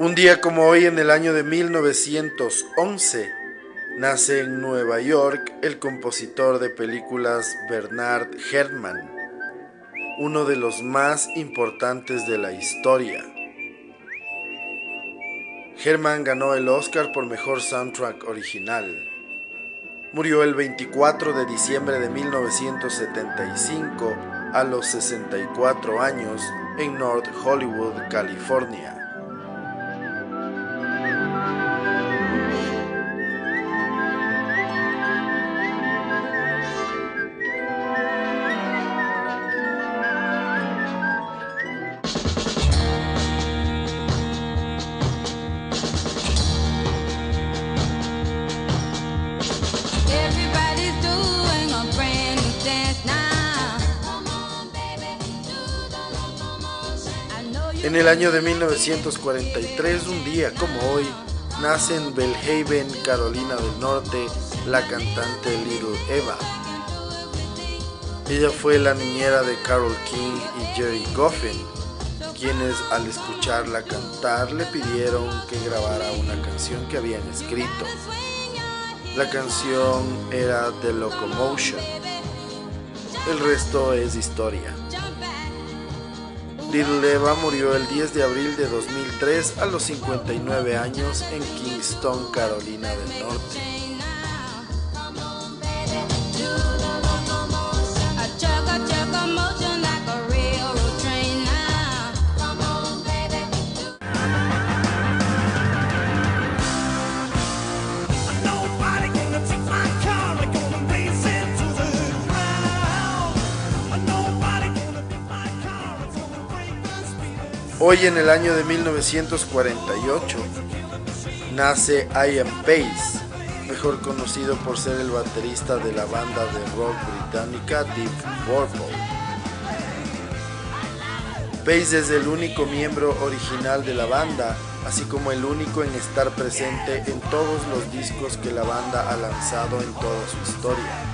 Un día como hoy en el año de 1911 nace en Nueva York el compositor de películas Bernard Herrmann, uno de los más importantes de la historia. Herrmann ganó el Oscar por mejor soundtrack original. Murió el 24 de diciembre de 1975 a los 64 años en North Hollywood, California. En el año de 1943, un día como hoy, nace en Belhaven, Carolina del Norte, la cantante Little Eva. Ella fue la niñera de Carol King y Jerry Goffin, quienes al escucharla cantar le pidieron que grabara una canción que habían escrito. La canción era The Locomotion. El resto es historia. Little Eva murió el 10 de abril de 2003 a los 59 años en Kingston, Carolina del Norte. Hoy en el año de 1948 nace Ian Pace, mejor conocido por ser el baterista de la banda de rock británica Deep Purple. Pace es el único miembro original de la banda, así como el único en estar presente en todos los discos que la banda ha lanzado en toda su historia.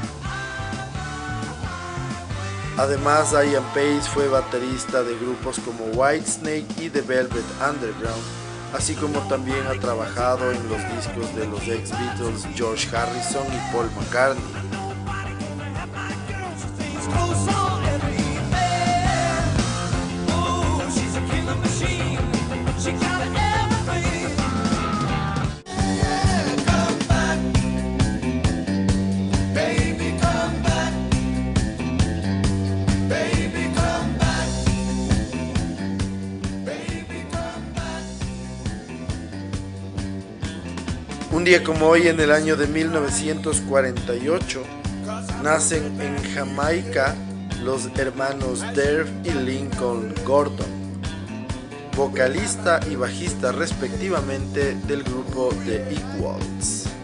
Además, Ian Pace fue baterista de grupos como Whitesnake y The Velvet Underground, así como también ha trabajado en los discos de los ex Beatles George Harrison y Paul McCartney. Día como hoy, en el año de 1948, nacen en Jamaica los hermanos Derv y Lincoln Gordon, vocalista y bajista respectivamente del grupo The Equals.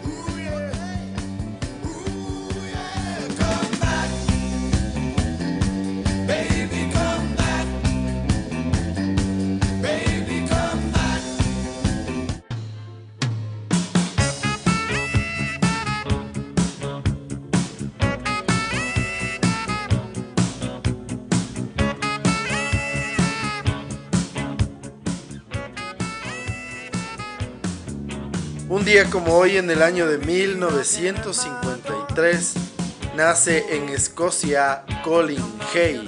Un día como hoy en el año de 1953 nace en Escocia Colin Hay.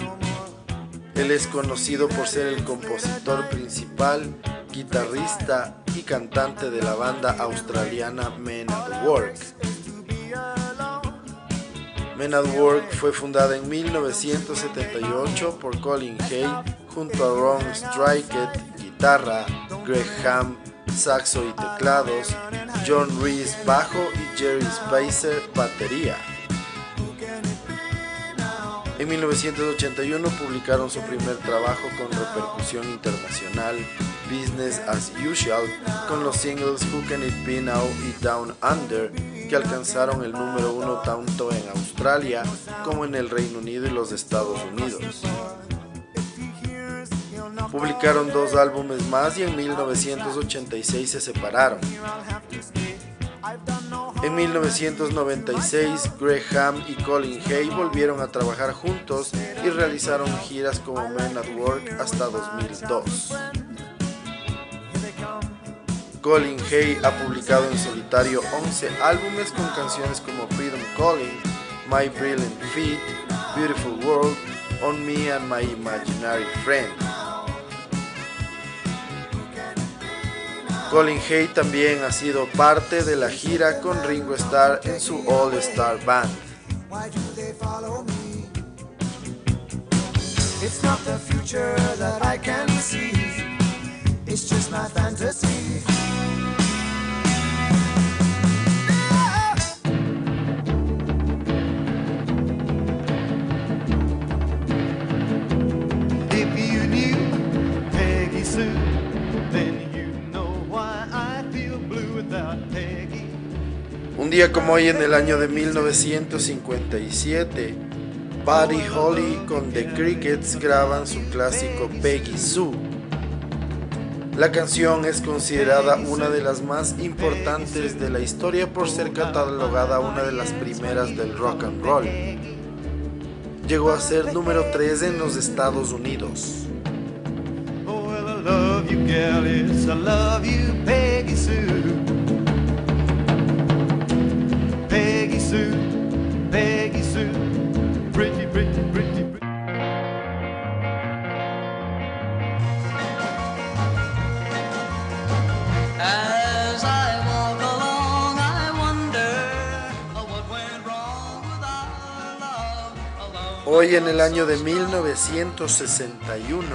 Él es conocido por ser el compositor principal, guitarrista y cantante de la banda australiana Men at Work. Men at Work fue fundada en 1978 por Colin Hay junto a Ron Strikett, guitarra, Greg Ham, saxo y teclados, John Reese bajo y Jerry Spicer batería. En 1981 publicaron su primer trabajo con repercusión internacional Business as Usual con los singles Who Can It Be Now y Down Under que alcanzaron el número uno tanto en Australia como en el Reino Unido y los Estados Unidos. Publicaron dos álbumes más y en 1986 se separaron. En 1996, Graham y Colin Hay volvieron a trabajar juntos y realizaron giras como Men at Work hasta 2002. Colin Hay ha publicado en solitario 11 álbumes con canciones como Freedom Calling, My Brilliant Feet, Beautiful World, On Me and My Imaginary Friend. Colin Hay también ha sido parte de la gira con Ringo Starr en su All Star Band. Un día como hoy en el año de 1957, Buddy Holly con The Crickets graban su clásico Peggy Sue. La canción es considerada una de las más importantes de la historia por ser catalogada una de las primeras del rock and roll. Llegó a ser número 3 en los Estados Unidos. Hoy en el año de 1961,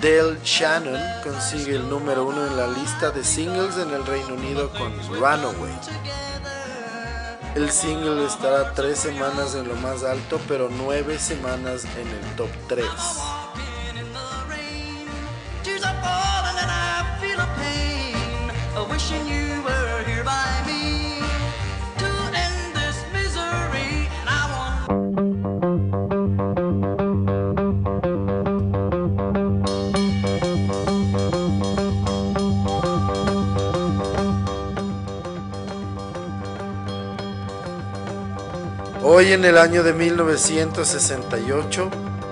Dale Shannon consigue el número uno en la lista de singles en el Reino Unido con Runaway. El single estará tres semanas en lo más alto, pero nueve semanas en el top 3. En el año de 1968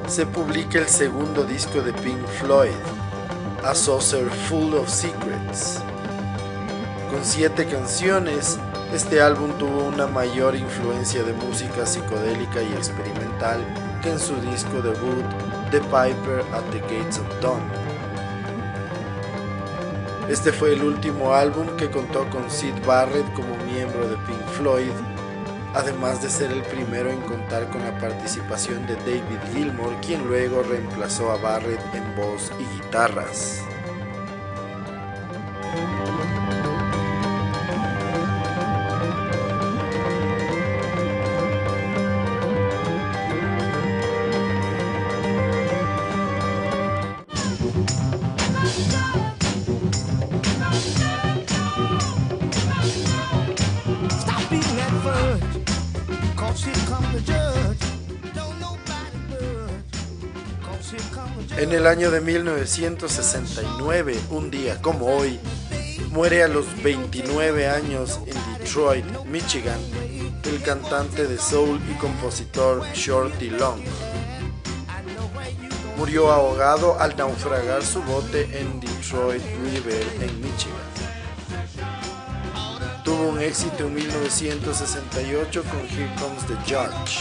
se publica el segundo disco de Pink Floyd, A Saucer Full of Secrets. Con siete canciones, este álbum tuvo una mayor influencia de música psicodélica y experimental que en su disco debut The Piper at the Gates of Dawn. Este fue el último álbum que contó con Sid Barrett como miembro de Pink Floyd además de ser el primero en contar con la participación de David Gilmour, quien luego reemplazó a Barrett en voz y guitarras. En el año de 1969, un día como hoy, muere a los 29 años en Detroit, Michigan, el cantante de soul y compositor Shorty Long. Murió ahogado al naufragar su bote en Detroit River, en Michigan. Tuvo un éxito en 1968 con Here Comes the Judge.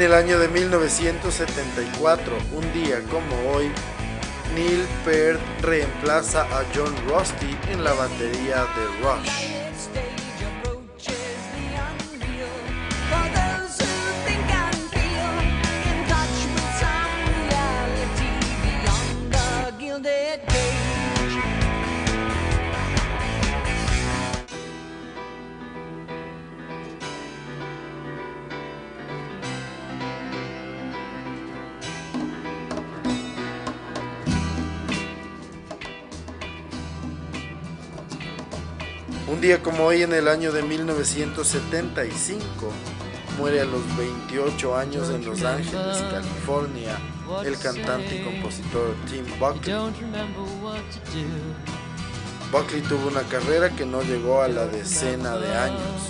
En el año de 1974, un día como hoy, Neil Peart reemplaza a John Rusty en la batería de Rush. Un día como hoy en el año de 1975 muere a los 28 años en Los Ángeles, California, el cantante y compositor Tim Buckley. Buckley tuvo una carrera que no llegó a la decena de años.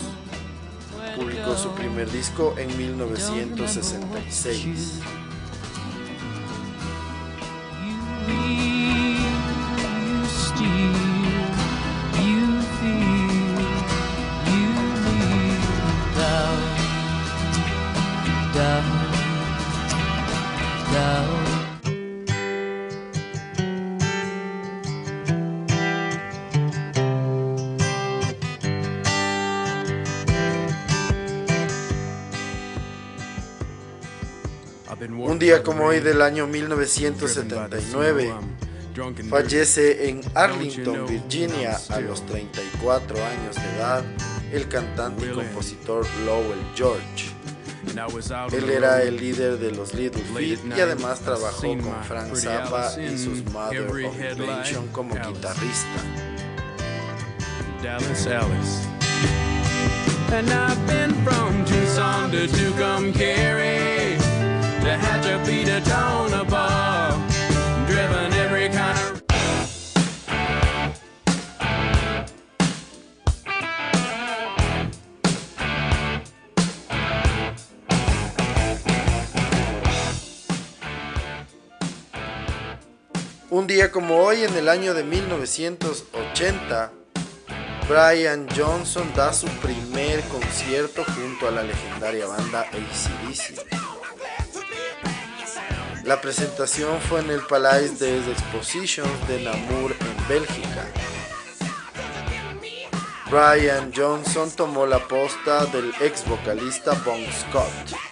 Publicó su primer disco en 1966. Un día como hoy del año 1979, fallece en Arlington, Virginia, a los 34 años de edad, el cantante y compositor Lowell George. Él era el líder de los Little Feet y además trabajó con Frank Zappa y sus Mother of Invention como guitarrista. Dallas Alice. And I've been from Tucson to Tucumcari to Hatcher to Tonopah, driven Un día como hoy, en el año de 1980, Brian Johnson da su primer concierto junto a la legendaria banda ACDC. La presentación fue en el Palais des Expositions de Namur en Bélgica. Brian Johnson tomó la posta del ex vocalista Bon Scott.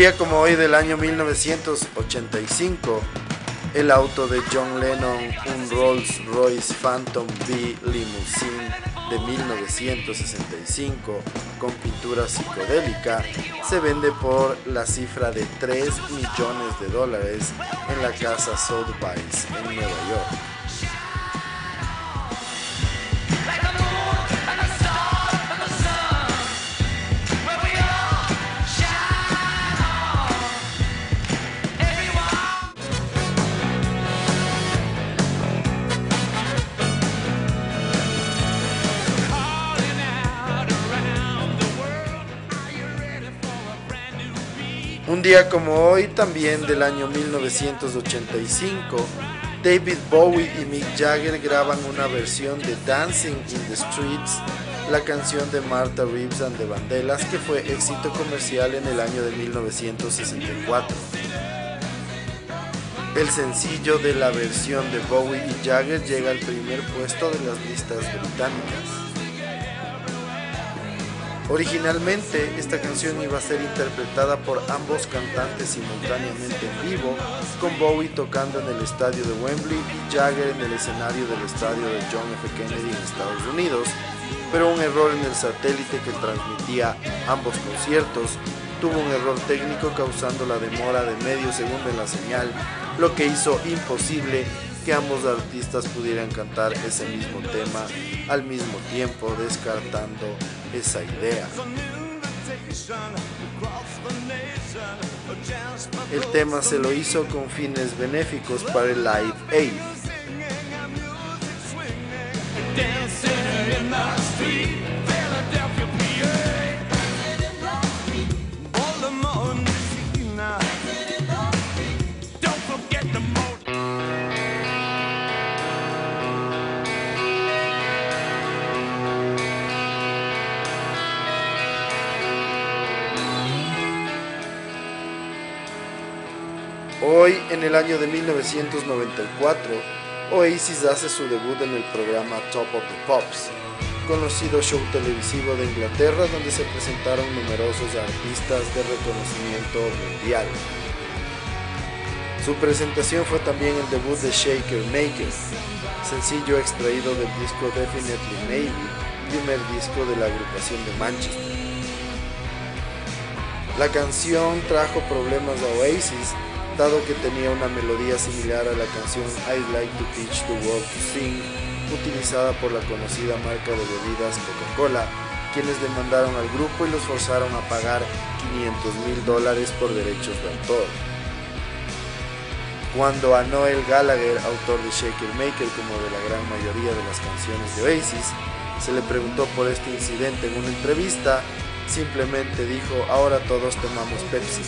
Día como hoy del año 1985, el auto de John Lennon, un Rolls Royce Phantom V Limousine de 1965 con pintura psicodélica, se vende por la cifra de 3 millones de dólares en la casa Sotheby's en Nueva York. Un día como hoy, también del año 1985, David Bowie y Mick Jagger graban una versión de Dancing in the Streets, la canción de Martha Reeves and the Vandellas que fue éxito comercial en el año de 1964. El sencillo de la versión de Bowie y Jagger llega al primer puesto de las listas británicas. Originalmente esta canción iba a ser interpretada por ambos cantantes simultáneamente en vivo, con Bowie tocando en el estadio de Wembley y Jagger en el escenario del estadio de John F. Kennedy en Estados Unidos, pero un error en el satélite que transmitía ambos conciertos tuvo un error técnico causando la demora de medio segundo en la señal, lo que hizo imposible que ambos artistas pudieran cantar ese mismo tema al mismo tiempo, descartando esa idea. El tema se lo hizo con fines benéficos para el Live Aid. Hoy, en el año de 1994, Oasis hace su debut en el programa Top of the Pops, conocido show televisivo de Inglaterra donde se presentaron numerosos artistas de reconocimiento mundial. Su presentación fue también el debut de Shaker Maker, sencillo extraído del disco Definitely Maybe, primer disco de la agrupación de Manchester. La canción trajo problemas a Oasis dado que tenía una melodía similar a la canción I'd Like to Teach the World to Sing, utilizada por la conocida marca de bebidas Coca-Cola, quienes demandaron al grupo y los forzaron a pagar 500 mil dólares por derechos de autor. Cuando a Noel Gallagher, autor de Shaker Maker como de la gran mayoría de las canciones de Oasis, se le preguntó por este incidente en una entrevista, simplemente dijo, ahora todos tomamos Pepsi.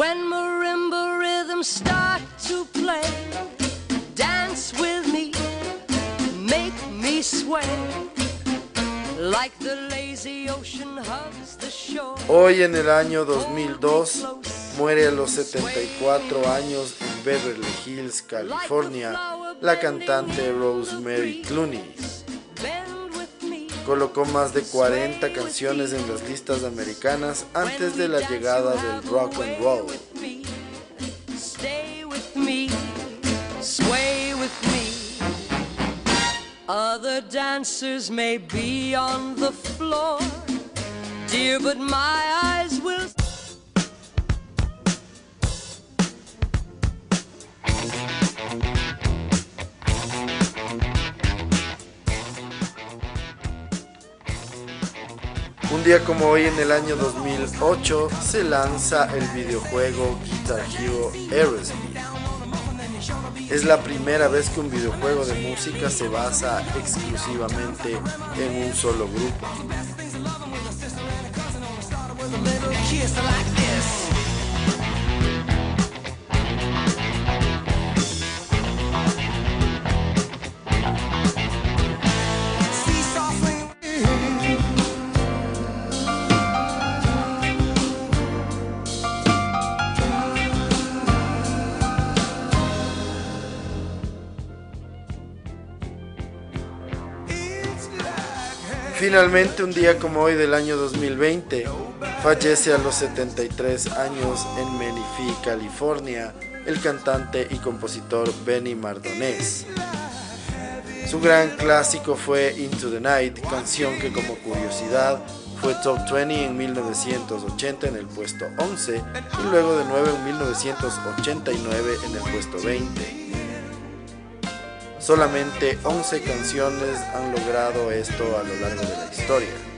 When marimba rhythms start to play, dance with me, make me sway. Like the lazy ocean hugs the shore. Hoy en el año 2002 muere a los 74 años en Beverly Hills, California, la cantante Rosemary Clooney. Colocó más de 40 canciones en las listas americanas antes de la llegada del rock and roll. Other dancers may be on the floor, dear, but my eyes will. Como hoy en el año 2008 se lanza el videojuego Guitar Hero Aerosmith. Es la primera vez que un videojuego de música se basa exclusivamente en un solo grupo. Finalmente, un día como hoy del año 2020, fallece a los 73 años en Menifee, California, el cantante y compositor Benny Mardones. Su gran clásico fue Into the Night, canción que como curiosidad fue top 20 en 1980 en el puesto 11 y luego de nuevo en 1989 en el puesto 20. Solamente 11 canciones han logrado esto a lo largo de la historia.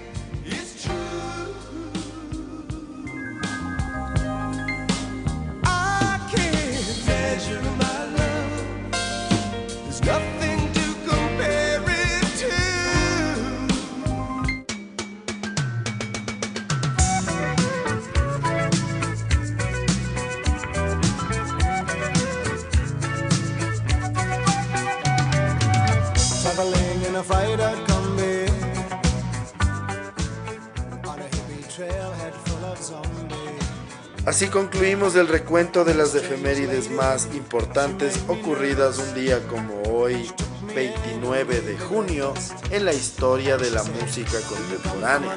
Así concluimos el recuento de las efemérides más importantes ocurridas un día como hoy, 29 de junio, en la historia de la música contemporánea.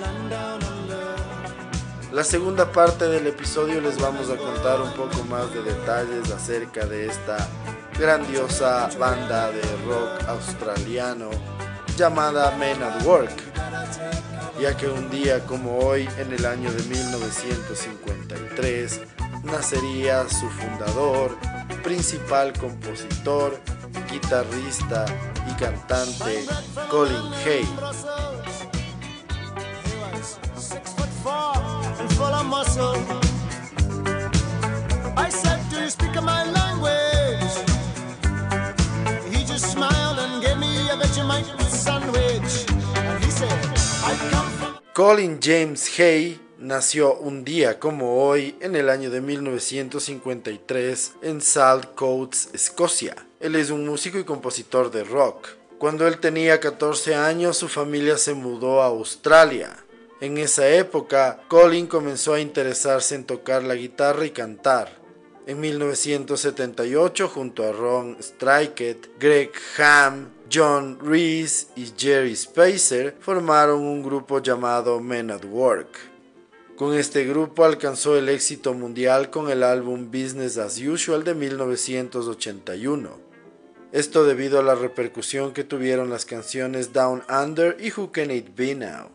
La segunda parte del episodio les vamos a contar un poco más de detalles acerca de esta grandiosa banda de rock australiano llamada Men at Work, ya que un día como hoy, en el año de 1953, nacería su fundador, principal compositor, guitarrista y cantante Colin Hay. Colin James Hay nació un día como hoy en el año de 1953 en Saltcoats, Escocia. Él es un músico y compositor de rock. Cuando él tenía 14 años su familia se mudó a Australia. En esa época, Colin comenzó a interesarse en tocar la guitarra y cantar. En 1978, junto a Ron Strykett, Greg Ham, John Reese y Jerry Spacer formaron un grupo llamado Men at Work. Con este grupo alcanzó el éxito mundial con el álbum Business as Usual de 1981. Esto debido a la repercusión que tuvieron las canciones Down Under y Who Can It Be Now.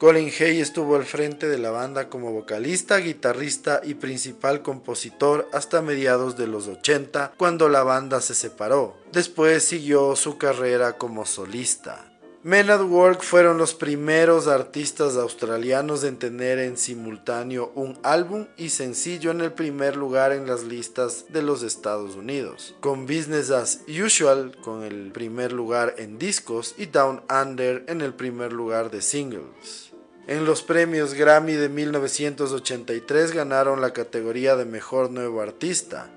Colin Hay estuvo al frente de la banda como vocalista, guitarrista y principal compositor hasta mediados de los 80, cuando la banda se separó. Después siguió su carrera como solista. Men at Work fueron los primeros artistas australianos en tener en simultáneo un álbum y sencillo en el primer lugar en las listas de los Estados Unidos, con Business as Usual con el primer lugar en discos y Down Under en el primer lugar de singles. En los premios Grammy de 1983 ganaron la categoría de Mejor Nuevo Artista.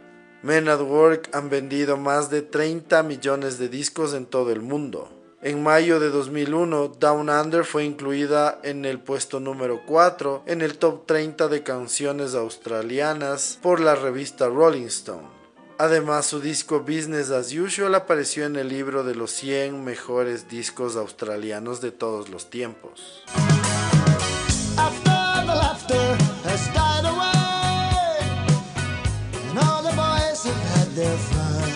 Men at Work han vendido más de 30 millones de discos en todo el mundo. En mayo de 2001, Down Under fue incluida en el puesto número 4 en el top 30 de canciones australianas por la revista Rolling Stone. Además, su disco Business as Usual apareció en el libro de los 100 mejores discos australianos de todos los tiempos. Has died away, and all the boys have had their fun.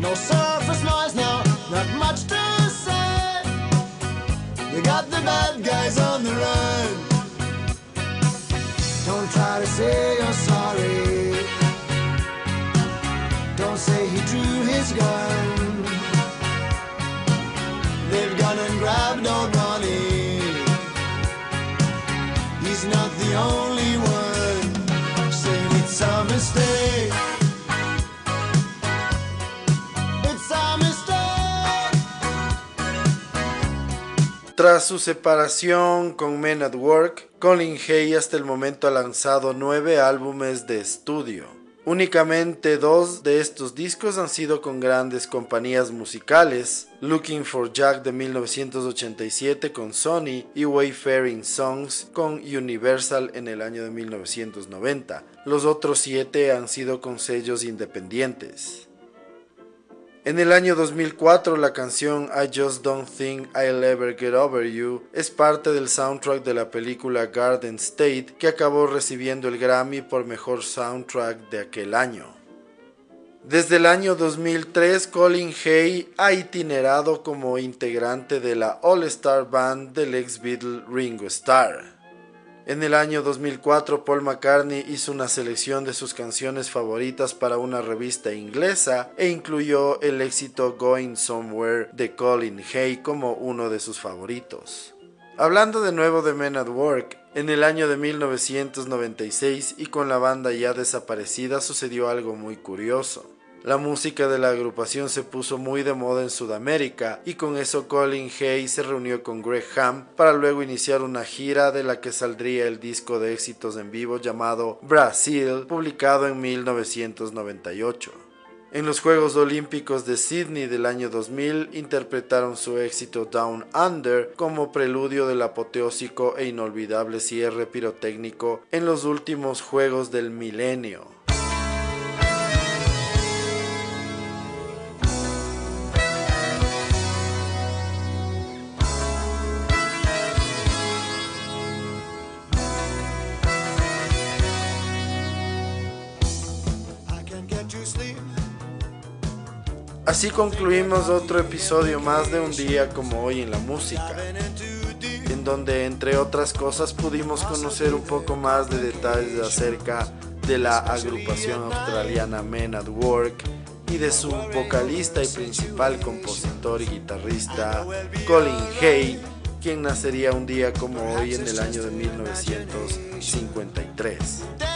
No surface noise now, not much to say. We got the bad guys on the run. Don't try to say you're sorry. Don't say he drew his gun. They've gone and grabbed Tras su separación con Men at Work, Colin Hay hasta el momento ha lanzado nueve álbumes de estudio. Únicamente dos de estos discos han sido con grandes compañías musicales, Looking for Jack de 1987 con Sony y Wayfaring Songs con Universal en el año de 1990. Los otros siete han sido con sellos independientes. En el año 2004 la canción I Just Don't Think I'll Ever Get Over You es parte del soundtrack de la película Garden State que acabó recibiendo el Grammy por mejor soundtrack de aquel año. Desde el año 2003 Colin Hay ha itinerado como integrante de la All Star Band del ex Beatle Ringo Starr. En el año 2004, Paul McCartney hizo una selección de sus canciones favoritas para una revista inglesa e incluyó el éxito Going Somewhere de Colin Hay como uno de sus favoritos. Hablando de nuevo de Men at Work, en el año de 1996 y con la banda ya desaparecida sucedió algo muy curioso. La música de la agrupación se puso muy de moda en Sudamérica y con eso Colin Hay se reunió con Greg Ham para luego iniciar una gira de la que saldría el disco de éxitos en vivo llamado Brasil, publicado en 1998. En los Juegos Olímpicos de Sydney del año 2000 interpretaron su éxito Down Under como preludio del apoteósico e inolvidable cierre pirotécnico en los últimos Juegos del Milenio. Así concluimos otro episodio más de un día como hoy en la música, en donde entre otras cosas pudimos conocer un poco más de detalles acerca de la agrupación australiana Men at Work y de su vocalista y principal compositor y guitarrista Colin Hay, quien nacería un día como hoy en el año de 1953.